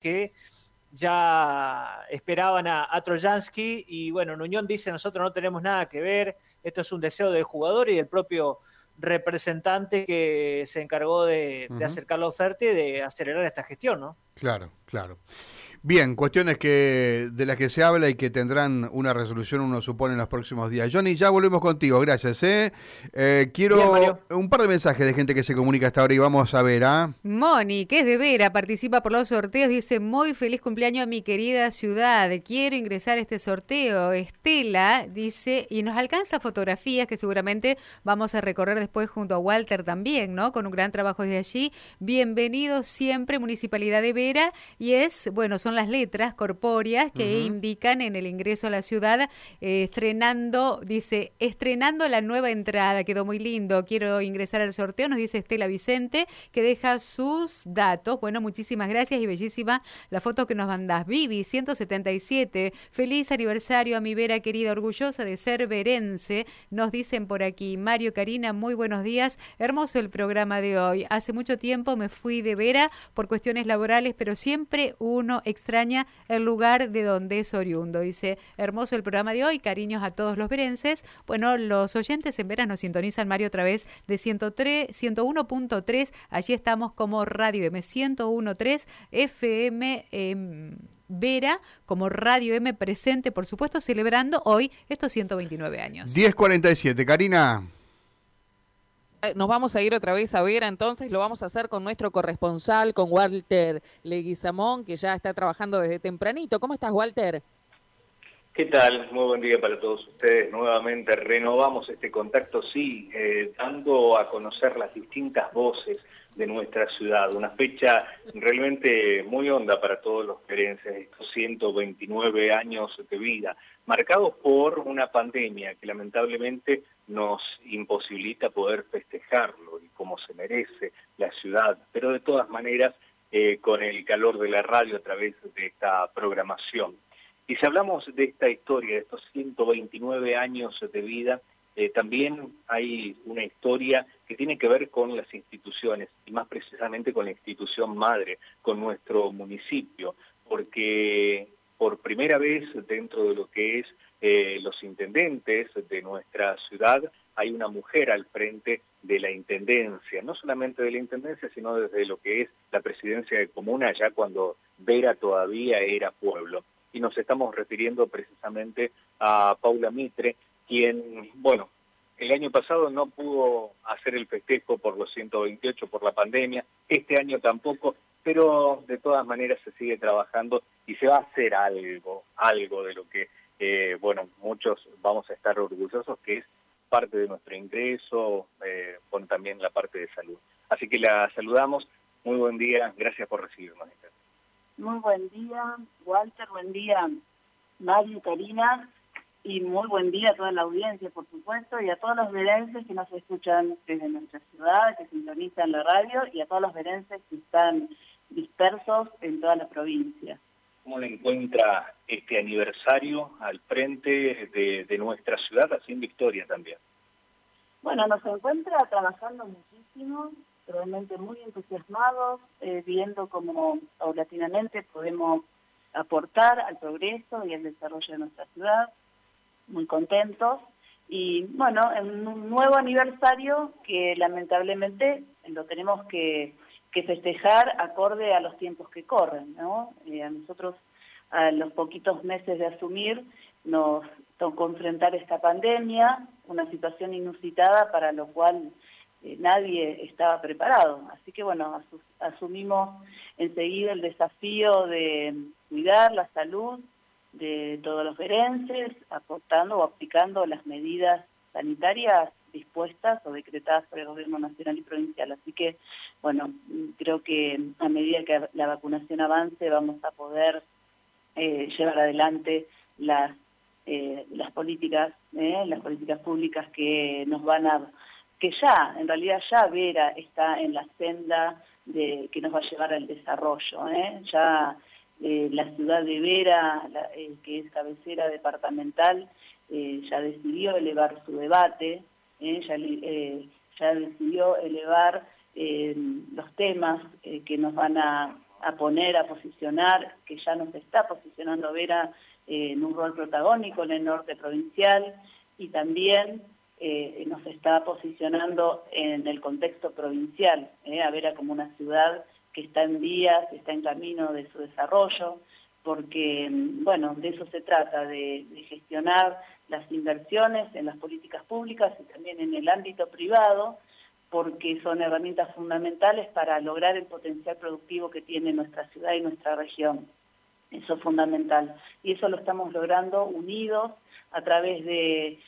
que ya esperaban a, Trojansky y bueno, Nuñón dice nosotros no tenemos nada que ver, esto es un deseo del jugador y del propio representante que se encargó de, de acercar la oferta y de acelerar esta gestión, ¿no? Claro, claro. Bien, cuestiones que de las que se habla y que tendrán una resolución, uno supone, en los próximos días. Johnny, ya volvemos contigo, gracias. ¿eh? eh quiero un par de mensajes de gente que se comunica hasta ahora y vamos a ver. ¿ah? Moni, que es de Vera, participa por los sorteos, dice, muy feliz cumpleaños a mi querida ciudad, quiero ingresar a este sorteo. Estela dice, y nos alcanza fotografías que seguramente vamos a recorrer después junto a Walter también, ¿no? Con un gran trabajo desde allí. Bienvenido siempre, Municipalidad de Vera, y es, bueno, son las letras corpóreas que indican en el ingreso a la ciudad, eh, estrenando, dice, estrenando la nueva entrada, quedó muy lindo, quiero ingresar al sorteo, nos dice Estela Vicente, que deja sus datos. Bueno, muchísimas gracias y bellísima la foto que nos mandás. Vivi, 177, feliz aniversario a mi Vera querida, orgullosa de ser verense, nos dicen por aquí. Mario Karina, muy buenos días, hermoso el programa de hoy. Hace mucho tiempo me fui de Vera por cuestiones laborales, pero siempre uno extraña el lugar de donde es oriundo. Dice, hermoso el programa de hoy, cariños a todos los verenses. Bueno, los oyentes en veras nos sintonizan, Mario, a través de 103, 101.3. Allí estamos como Radio M 101.3 FM. Vera como Radio M presente, por supuesto, celebrando hoy estos 129 años. 1047, Karina. Eh, nos vamos a ir otra vez a ver, entonces lo vamos a hacer con nuestro corresponsal, con Walter Leguizamón, que ya está trabajando desde tempranito. ¿Cómo estás, Walter? ¿Qué tal? Muy buen día para todos ustedes. Nuevamente renovamos este contacto, sí, eh, dando a conocer las distintas voces de nuestra ciudad. Una fecha realmente muy honda para todos los querenses, estos 129 años de vida, marcados por una pandemia que lamentablemente nos imposibilita poder festejarlo y como se merece la ciudad, pero de todas maneras eh, con el calor de la radio a través de esta programación. Y si hablamos de esta historia, de estos 129 años de vida, eh, también hay una historia que tiene que ver con las instituciones y más precisamente con la institución madre, con nuestro municipio, porque por primera vez dentro de lo que es eh, los intendentes de nuestra ciudad hay una mujer al frente de la intendencia, no solamente de la intendencia, sino desde lo que es la presidencia de comuna, ya cuando Vera todavía era pueblo. Y nos estamos refiriendo precisamente a Paula Mitre, quien, bueno, el año pasado no pudo hacer el festejo por los 128 por la pandemia, este año tampoco, pero de todas maneras se sigue trabajando y se va a hacer algo, algo de lo que, eh, bueno, muchos vamos a estar orgullosos, que es parte de nuestro ingreso, eh, con también la parte de salud. Así que la saludamos, muy buen día, gracias por recibirnos. Muy buen día, Walter, buen día, Mario, Karina y muy buen día a toda la audiencia, por supuesto, y a todos los verenses que nos escuchan desde nuestra ciudad, que sintonizan la radio, y a todos los verenses que están dispersos en toda la provincia. ¿Cómo le encuentra este aniversario al frente de, nuestra ciudad, haciendo historia también? Bueno, nos encuentra trabajando muchísimo, realmente muy entusiasmados, eh, viendo cómo paulatinamente podemos aportar al progreso y al desarrollo de nuestra ciudad muy contentos. Y bueno, en un nuevo aniversario que lamentablemente lo tenemos que, festejar acorde a los tiempos que corren. ¿no? Eh, a nosotros, a los poquitos meses de asumir, nos tocó enfrentar esta pandemia, una situación inusitada para lo cual eh, nadie estaba preparado. Así que bueno, asumimos enseguida el desafío de cuidar la salud, de todos los verenses, aportando o aplicando las medidas sanitarias dispuestas o decretadas por el gobierno nacional y provincial. Así que, bueno, creo que a medida que la vacunación avance vamos a poder eh, llevar adelante las eh, las políticas, eh, las políticas públicas que nos van a, que ya, en realidad ya Vera está en la senda de que nos va a llevar al desarrollo, ¿eh? ya eh, la ciudad de Vera, eh, que es cabecera departamental, eh, ya decidió elevar su debate, ya, ya, decidió elevar los temas que nos van a a poner, a posicionar, que ya nos está posicionando Vera eh, en un rol protagónico en el norte provincial y también eh, nos está posicionando en el contexto provincial, eh, a Vera como una ciudad que está en vías, está en camino de su desarrollo, porque, bueno, de eso se trata, de, de gestionar las inversiones en las políticas públicas y también en el ámbito privado, porque son herramientas fundamentales para lograr el potencial productivo que tiene nuestra ciudad y nuestra región. Eso es fundamental. Y eso lo estamos logrando unidos a través de,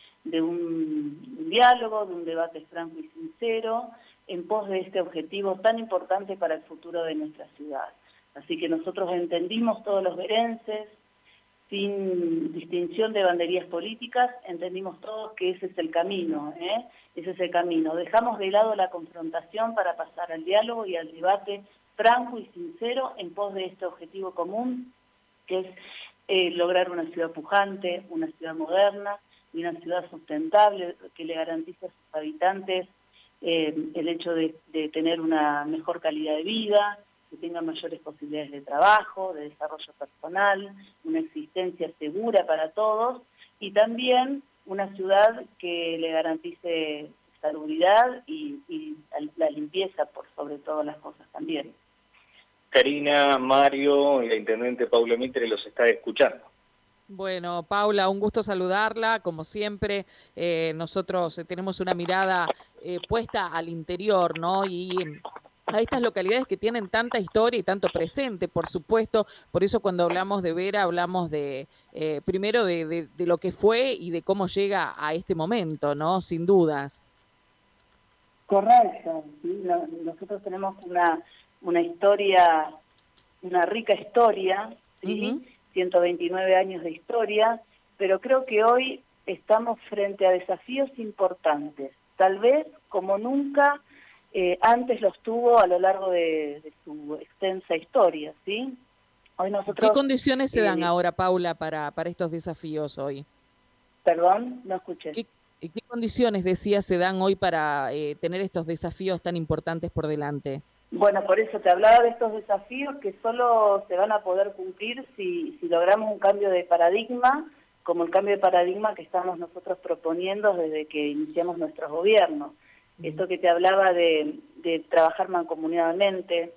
un diálogo, de un debate franco y sincero, en pos de este objetivo tan importante para el futuro de nuestra ciudad. Así que nosotros entendimos todos los verenses, sin distinción de banderías políticas, entendimos todos que ese es el camino, ¿eh? ese es el camino. Dejamos de lado la confrontación para pasar al diálogo y al debate franco y sincero en pos de este objetivo común, que es eh, lograr una ciudad pujante, una ciudad moderna y una ciudad sustentable que le garantice a sus habitantes eh, el hecho de tener una mejor calidad de vida, que tengan mayores posibilidades de trabajo, de desarrollo personal, una existencia segura para todos y también una ciudad que le garantice salubridad y, la limpieza por sobre todas las cosas también. Karina, Mario y la intendente Paula Mitre los está escuchando. Bueno, Paula, un gusto saludarla. Como siempre, eh, nosotros tenemos una mirada eh, puesta al interior, ¿no? Y a estas localidades que tienen tanta historia y tanto presente, por supuesto. Por eso cuando hablamos de Vera, hablamos de eh, primero de, lo que fue y de cómo llega a este momento, ¿no? Sin dudas. Correcto. nosotros tenemos una, una historia, una rica historia, ¿sí? 129 años de historia, pero creo que hoy estamos frente a desafíos importantes, tal vez como nunca eh, antes los tuvo a lo largo de, su extensa historia, ¿sí? Hoy nosotros, ¿Qué condiciones se dan eh, ahora, Paula, para, para estos desafíos hoy? Perdón, no escuché. ¿Qué, qué condiciones, decía, se dan hoy para eh, tener estos desafíos tan importantes por delante? Bueno, por eso te hablaba de estos desafíos que solo se van a poder cumplir si, si logramos un cambio de paradigma, como el cambio de paradigma que estamos nosotros proponiendo desde que iniciamos nuestros gobiernos esto que te hablaba de, trabajar mancomunadamente,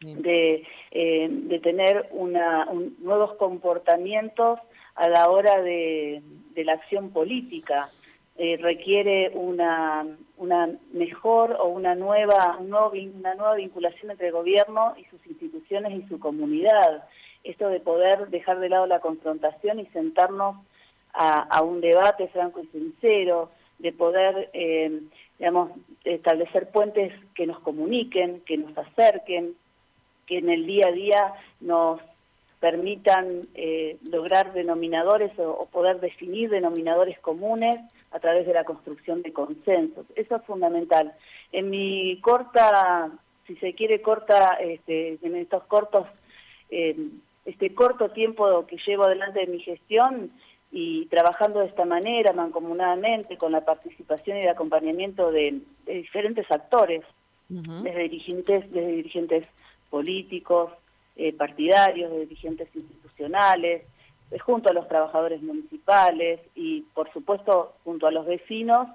de, eh, de tener una, nuevos comportamientos a la hora de, la acción política. Eh, requiere una, una mejor o una nueva, una nueva vinculación entre el gobierno y sus instituciones y su comunidad. Esto de poder dejar de lado la confrontación y sentarnos a, un debate franco y sincero, de poder eh, digamos, establecer puentes que nos comuniquen, que nos acerquen, que en el día a día nos permitan eh, lograr denominadores o, poder definir denominadores comunes a través de la construcción de consensos. Eso es fundamental. En mi corta, si se quiere corta, este, en estos cortos, eh, este corto tiempo que llevo adelante de mi gestión, y trabajando de esta manera, mancomunadamente, con la participación y el acompañamiento de, diferentes actores, desde dirigentes, desde dirigentes políticos, eh, partidarios, de dirigentes institucionales, eh, junto a los trabajadores municipales y, por supuesto, junto a los vecinos,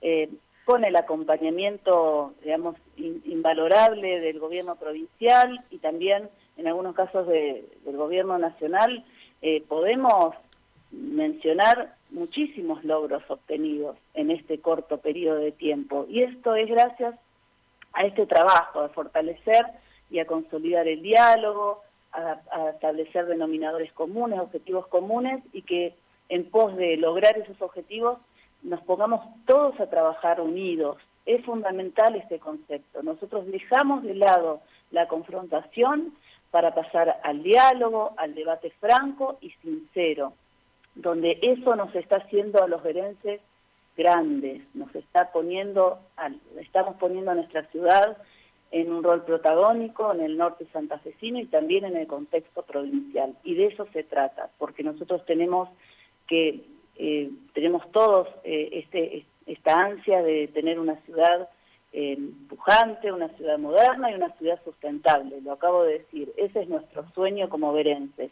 eh, con el acompañamiento, digamos, invalorable del gobierno provincial y también, en algunos casos, del gobierno nacional, podemos mencionar muchísimos logros obtenidos en este corto periodo de tiempo. Y esto es gracias a este trabajo de fortalecer y a consolidar el diálogo, a, establecer denominadores comunes, objetivos comunes y que en pos de lograr esos objetivos nos pongamos todos a trabajar unidos. Es fundamental este concepto. Nosotros dejamos de lado la confrontación para pasar al diálogo, al debate franco y sincero donde eso nos está haciendo a los verenses grandes, nos está poniendo, estamos poniendo a nuestra ciudad en un rol protagónico en el norte santafesino y también en el contexto provincial. Y de eso se trata, porque nosotros tenemos que, eh, tenemos todos eh, este, esta ansia de tener una ciudad pujante, una ciudad moderna y una ciudad sustentable. Lo acabo de decir. Ese es nuestro sueño como verenses.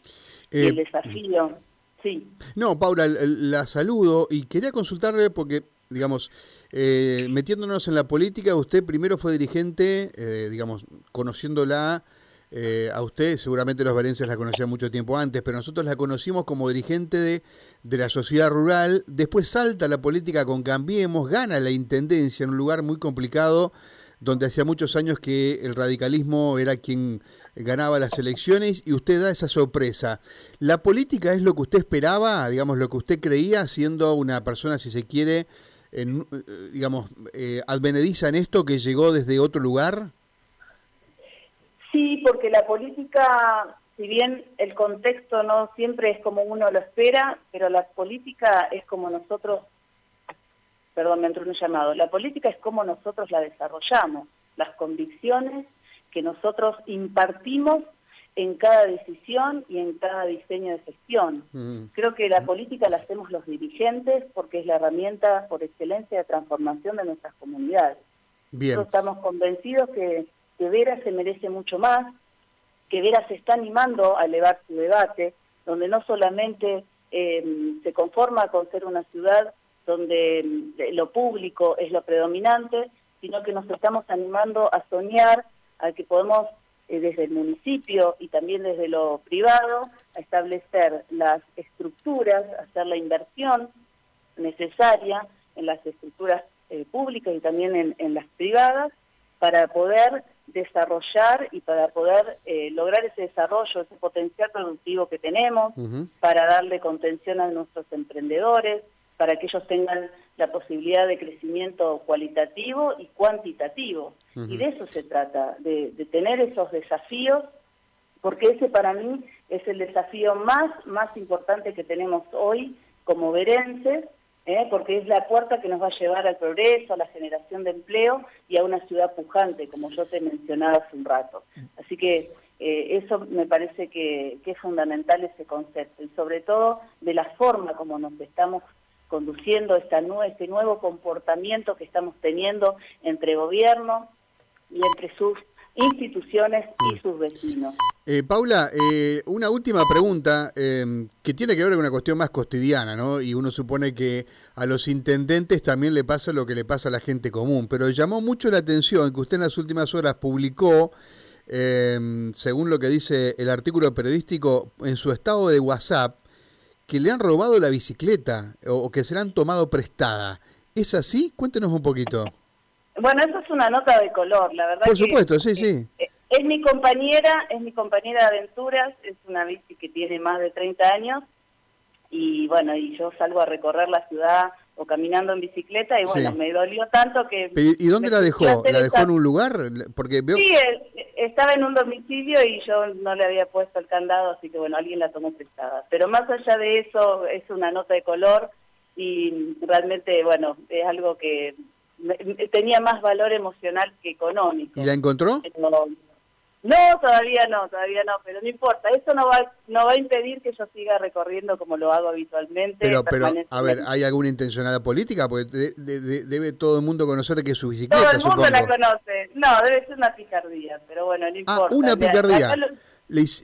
y el eh, desafío, sí. No, Paula, la saludo y quería consultarle porque, digamos, eh, metiéndonos en la política, usted primero fue dirigente, eh, digamos, conociéndola eh, a usted, seguramente los valencianos la conocían mucho tiempo antes, pero nosotros la conocimos como dirigente de, de, la sociedad rural. Después salta la política con Cambiemos, gana la intendencia en un lugar muy complicado, donde hacía muchos años que el radicalismo era quien ganaba las elecciones y usted da esa sorpresa. ¿La política es lo que usted esperaba, digamos, lo que usted creía, siendo una persona, si se quiere, en, eh, digamos, eh, advenediza en esto que llegó desde otro lugar? Sí, porque la política, si bien el contexto no siempre es como uno lo espera, pero la política es como nosotros, perdón, me entró un llamado, la política es como nosotros la desarrollamos, las convicciones que nosotros impartimos en cada decisión y en cada diseño de gestión. Mm. Creo que la política la hacemos los dirigentes porque es la herramienta por excelencia de transformación de nuestras comunidades. Bien. estamos convencidos que que Vera se merece mucho más, que Vera se está animando a elevar su debate, donde no solamente eh, se conforma con ser una ciudad donde eh, lo público es lo predominante, sino que nos estamos animando a soñar, a que podemos eh, desde el municipio y también desde lo privado, a establecer las estructuras, hacer la inversión necesaria en las estructuras públicas y también en las privadas, para poder desarrollar y para poder eh, lograr ese desarrollo, ese potencial productivo que tenemos, para darle contención a nuestros emprendedores, para que ellos tengan la posibilidad de crecimiento cualitativo y cuantitativo. Y de eso se trata, de, de, tener esos desafíos, porque ese para mí es el desafío más, más importante que tenemos hoy como verenses, ¿eh? porque es la puerta que nos va a llevar al progreso, a la generación de empleo y a una ciudad pujante, como yo te mencionaba hace un rato. Así que eh, eso me parece que, es fundamental ese concepto y sobre todo de la forma como nos estamos conduciendo esta, este nuevo comportamiento que estamos teniendo entre gobierno y entre sus instituciones y sus vecinos. Eh, Paula, eh, una última pregunta em, que tiene que ver con una cuestión más cotidiana, ¿no? Y uno supone que a los intendentes también le pasa lo que le pasa a la gente común, pero llamó mucho la atención que usted en las últimas horas publicó, em, según lo que dice el artículo periodístico, en su estado de WhatsApp, que le han robado la bicicleta o que se la han tomado prestada. ¿Es así? Cuéntenos un poquito. Bueno, eso es una nota de color, la verdad. Por supuesto, sí, sí. Es, mi compañera, es mi compañera de aventuras, es una bici que tiene más de 30 años y bueno, y yo salgo a recorrer la ciudad o caminando en bicicleta y bueno, me dolió tanto que... ¿Y dónde la dejó? ¿La dejó en un lugar? Porque veo... Sí, estaba en un domicilio y yo no le había puesto el candado, así que bueno, alguien la tomó prestada. Pero más allá de eso, es una nota de color y realmente, bueno, es algo que tenía más valor emocional que económico. ¿Y la encontró? No, todavía no, todavía no, pero no importa. Eso no va, no va a impedir que yo siga recorriendo como lo hago habitualmente. Pero, pero a ver, ¿hay alguna intencionalidad política? Porque debe todo el mundo conocer que es su bicicleta, Todo el mundo la conoce. No, debe ser una picardía, pero bueno, no ah, importa. Ah, una picardía.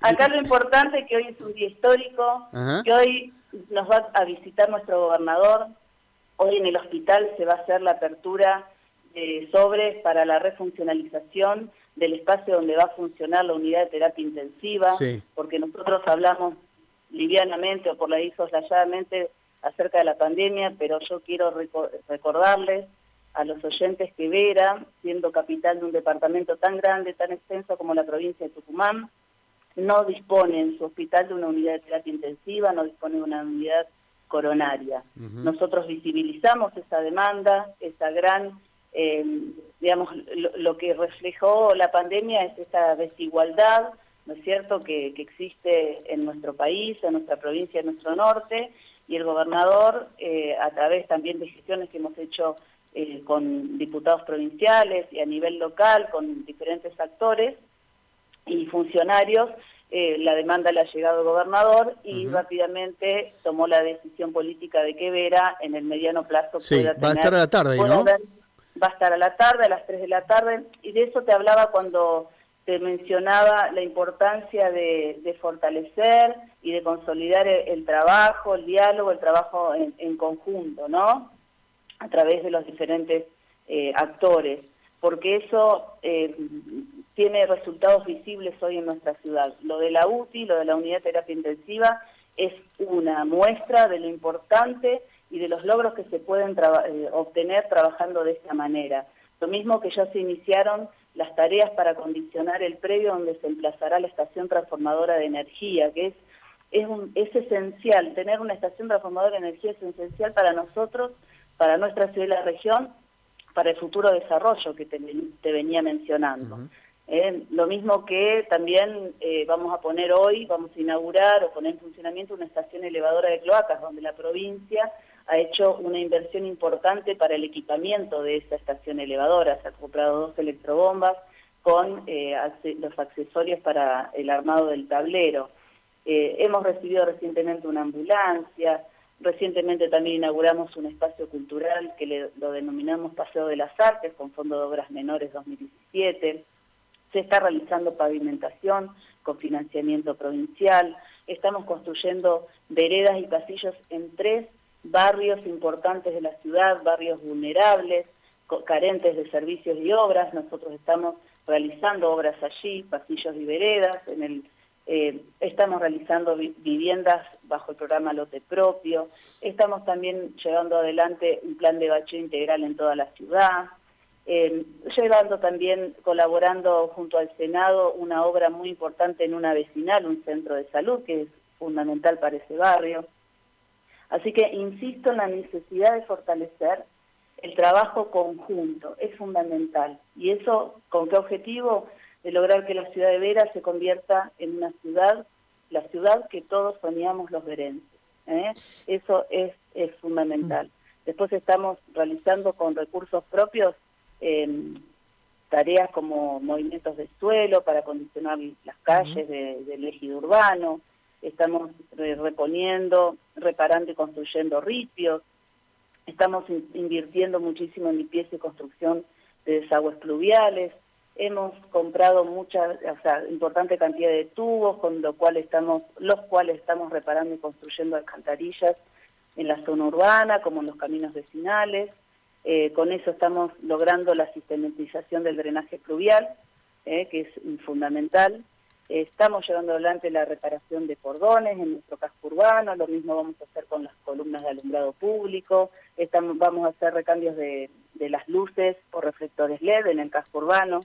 Acá lo, importante es que hoy es un día histórico, que hoy nos va a visitar nuestro gobernador, Hoy en el hospital se va a hacer la apertura de sobres para la refuncionalización del espacio donde va a funcionar la unidad de terapia intensiva, porque nosotros hablamos livianamente o por la soslayadamente acerca de la pandemia, pero yo quiero recordarles a los oyentes que Vera, siendo capital de un departamento tan grande, tan extenso como la provincia de Tucumán, no dispone en su hospital de una unidad de terapia intensiva, no dispone de una unidad coronaria. Nosotros visibilizamos esa demanda, esa gran, eh, digamos, lo, que reflejó la pandemia es esa desigualdad, ¿no es cierto?, que, existe en nuestro país, en nuestra provincia, en nuestro norte, y el gobernador, eh, a través también de gestiones que hemos hecho eh, con diputados provinciales y a nivel local, con diferentes actores y funcionarios, eh, la demanda le ha llegado al gobernador y rápidamente tomó la decisión política de que Vera en el mediano plazo sí, va a estar a la tarde, ¿no? Va a estar a la tarde, a las 3 de la tarde, y de eso te hablaba cuando te mencionaba la importancia de, fortalecer y de consolidar el, trabajo, el diálogo, el trabajo en, conjunto, ¿no? A través de los diferentes eh, actores, porque eso eh, tiene resultados visibles hoy en nuestra ciudad. Lo de la UTI, lo de la unidad de terapia intensiva, es una muestra de lo importante y de los logros que se pueden eh, obtener trabajando de esta manera. Lo mismo que ya se iniciaron las tareas para condicionar el predio donde se emplazará la estación transformadora de energía, que es, es, es esencial, tener una estación transformadora de energía es esencial para nosotros, para nuestra ciudad y la región, para el futuro desarrollo que te, venía mencionando. Eh, lo mismo que también eh, vamos a poner hoy, vamos a inaugurar o poner en funcionamiento una estación elevadora de cloacas, donde la provincia ha hecho una inversión importante para el equipamiento de esa estación elevadora. Se han comprado dos electrobombas con eh, los accesorios para el armado del tablero. hemos recibido recientemente una ambulancia, recientemente también inauguramos un espacio cultural que lo denominamos Paseo de las Artes con Fondo de Obras Menores 2017 se está realizando pavimentación con financiamiento provincial, estamos construyendo veredas y pasillos en tres barrios importantes de la ciudad, barrios vulnerables, carentes de servicios y obras, nosotros estamos realizando obras allí, pasillos y veredas, en el, eh, estamos realizando viviendas bajo el programa Lote Propio, estamos también llevando adelante un plan de bacheo integral en toda la ciudad, eh, llevando también, colaborando junto al Senado, una obra muy importante en una vecinal, un centro de salud, que es fundamental para ese barrio. Así que insisto en la necesidad de fortalecer el trabajo conjunto, es fundamental. ¿Y eso con qué objetivo? De lograr que la ciudad de Vera se convierta en una ciudad, la ciudad que todos soñamos los verenses. ¿eh? Eso es, es fundamental. Mm. Después estamos realizando con recursos propios tareas como movimientos de suelo para condicionar las calles del ejido urbano, estamos reponiendo, reparando y construyendo ripios, estamos invirtiendo muchísimo en limpieza y construcción de desagües pluviales, hemos comprado mucha, o sea, importante cantidad de tubos con lo cual estamos, los cuales estamos reparando y construyendo alcantarillas en la zona urbana como en los caminos vecinales, eh, con eso estamos logrando la sistematización del drenaje pluvial, eh, que es fundamental. Estamos llevando adelante la reparación de cordones en nuestro casco urbano, lo mismo vamos a hacer con las columnas de alumbrado público, estamos, vamos a hacer recambios de, las luces o reflectores LED en el casco urbano.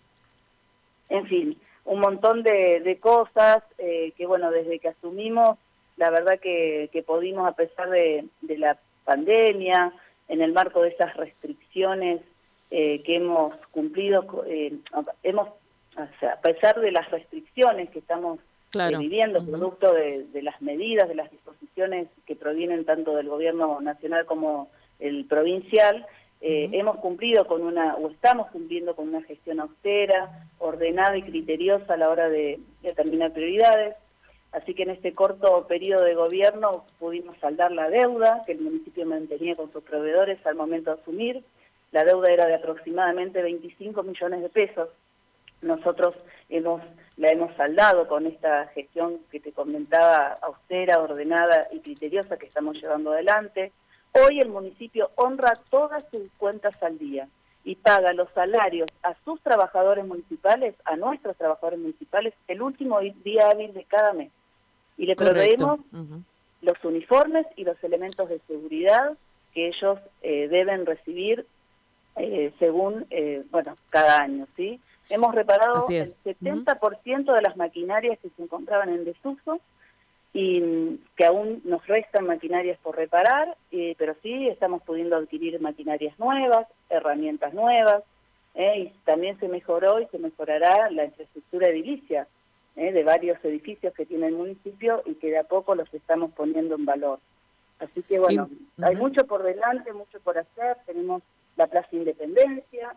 En fin, un montón de, cosas eh, que, bueno, desde que asumimos, la verdad que, que pudimos, a pesar de la pandemia, en el marco de esas restricciones eh, que hemos cumplido, eh, hemos, a pesar de las restricciones que estamos eh, viviendo, producto de, las medidas, de las disposiciones que provienen tanto del gobierno nacional como el provincial, hemos cumplido con una, o estamos cumpliendo con una gestión austera, ordenada y criteriosa a la hora de determinar prioridades. Así que en este corto periodo de gobierno pudimos saldar la deuda que el municipio mantenía con sus proveedores al momento de asumir. La deuda era de aproximadamente 25 millones de pesos. Nosotros hemos, la hemos saldado con esta gestión que te comentaba, austera, ordenada y criteriosa que estamos llevando adelante. Hoy el municipio honra todas sus cuentas al día y paga los salarios a sus trabajadores municipales, a nuestros trabajadores municipales, el último día hábil de cada mes y le proveemos los uniformes y los elementos de seguridad que ellos eh, deben recibir eh, según, eh, bueno, cada año, ¿sí? Hemos reparado el 70% de las maquinarias que se encontraban en desuso y mm, que aún nos restan maquinarias por reparar, pero sí estamos pudiendo adquirir maquinarias nuevas, herramientas nuevas, y también se mejoró y se mejorará la infraestructura edilicia ¿eh? de varios edificios que tiene el municipio y que de a poco los estamos poniendo en valor. Así que bueno, hay mucho por delante, mucho por hacer. Tenemos la Plaza Independencia,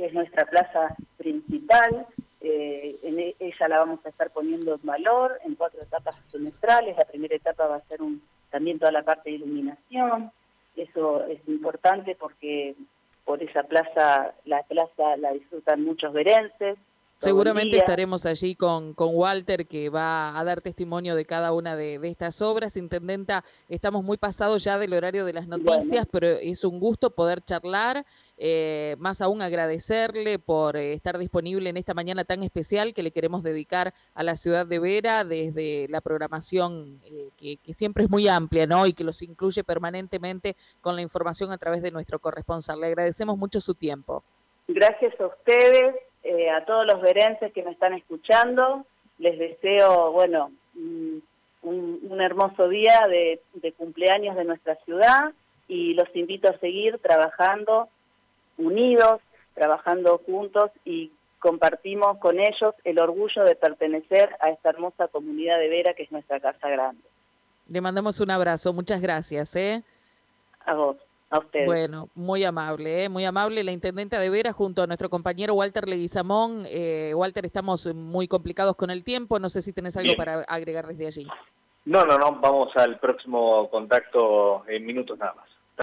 que es nuestra plaza principal. Eh, en e, ella la vamos a estar poniendo en valor en cuatro etapas semestrales. La primera etapa va a ser un, también toda la parte de iluminación. Eso es importante porque por esa plaza, la plaza la disfrutan muchos verenses. Seguramente estaremos allí con, con Walter, que va a dar testimonio de cada una de, estas obras. Intendenta, estamos muy pasados ya del horario de las noticias, pero es un gusto poder charlar. Eh, más aún agradecerle por eh, estar disponible en esta mañana tan especial que le queremos dedicar a la ciudad de Vera desde la programación eh, que, siempre es muy amplia ¿no? y que los incluye permanentemente con la información a través de nuestro corresponsal. Le agradecemos mucho su tiempo. Gracias a ustedes a todos los verenses que me están escuchando, les deseo, bueno, un, hermoso día de, cumpleaños de nuestra ciudad y los invito a seguir trabajando unidos, trabajando juntos y compartimos con ellos el orgullo de pertenecer a esta hermosa comunidad de Vera que es nuestra casa grande. Le mandamos un abrazo, muchas gracias. ¿eh? A vos. Bueno, muy amable, ¿eh? muy amable la intendente de Vera junto a nuestro compañero Walter Leguizamón. Eh, Walter, estamos muy complicados con el tiempo, no sé si tenés algo para agregar desde allí. No, no, no, vamos al próximo contacto en minutos nada más.